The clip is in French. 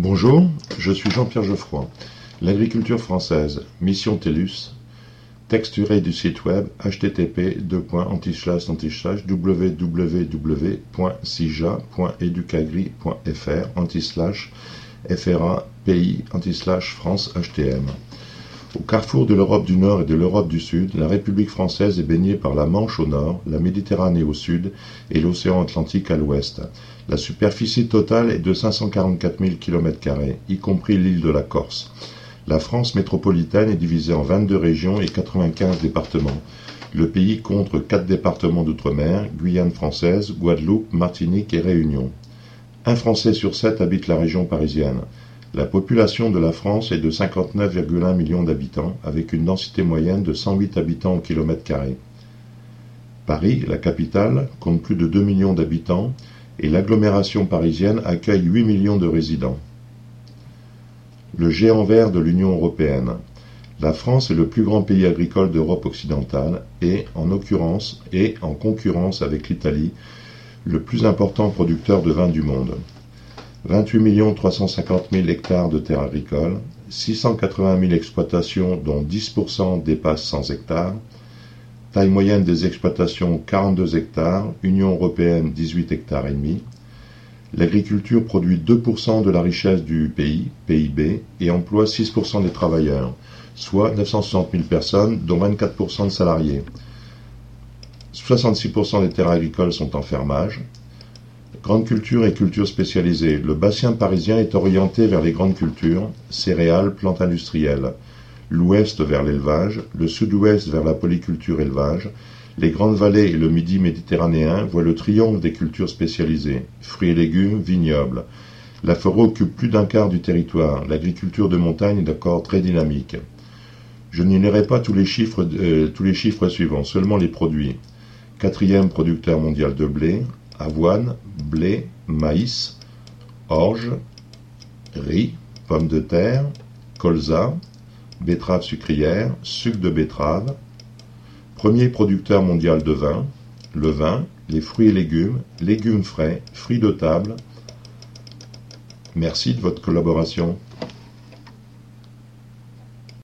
Bonjour, je suis Jean-Pierre Geoffroy. L'agriculture française, Mission TELUS, texturé du site web http www.sija.educagri.fr anti-slash FRA pays anti-slash France HTM. Au carrefour de l'Europe du Nord et de l'Europe du Sud, la République française est baignée par la Manche au nord, la Méditerranée au sud et l'océan Atlantique à l'ouest. La superficie totale est de 544 000 km, y compris l'île de la Corse. La France métropolitaine est divisée en 22 régions et 95 départements. Le pays compte 4 départements d'outre-mer, Guyane française, Guadeloupe, Martinique et Réunion. Un Français sur 7 habite la région parisienne. La population de la France est de 59,1 millions d'habitants, avec une densité moyenne de 108 habitants au kilomètre carré. Paris, la capitale, compte plus de 2 millions d'habitants et l'agglomération parisienne accueille 8 millions de résidents. Le géant vert de l'Union européenne. La France est le plus grand pays agricole d'Europe occidentale et, en occurrence, et en concurrence avec l'Italie, le plus important producteur de vin du monde. 28 350 000 hectares de terres agricoles, 680 000 exploitations dont 10% dépassent 100 hectares, taille moyenne des exploitations 42 hectares, Union européenne 18 hectares et demi. L'agriculture produit 2% de la richesse du pays, PIB, et emploie 6% des travailleurs, soit 960 000 personnes, dont 24% de salariés. 66% des terres agricoles sont en fermage, Grande culture et culture spécialisée. Le bassin parisien est orienté vers les grandes cultures, céréales, plantes industrielles. L'ouest vers l'élevage, le sud-ouest vers la polyculture élevage. Les grandes vallées et le midi méditerranéen voient le triomphe des cultures spécialisées. Fruits et légumes, vignobles. La forêt occupe plus d'un quart du territoire. L'agriculture de montagne est d'accord très dynamique. Je n'irai pas euh, tous les chiffres suivants, seulement les produits. Quatrième producteur mondial de blé, avoine, blé, maïs, orge, riz, pommes de terre, colza, betterave sucrière, sucre de betterave, premier producteur mondial de vin, le vin, les fruits et légumes, légumes frais, fruits de table. Merci de votre collaboration.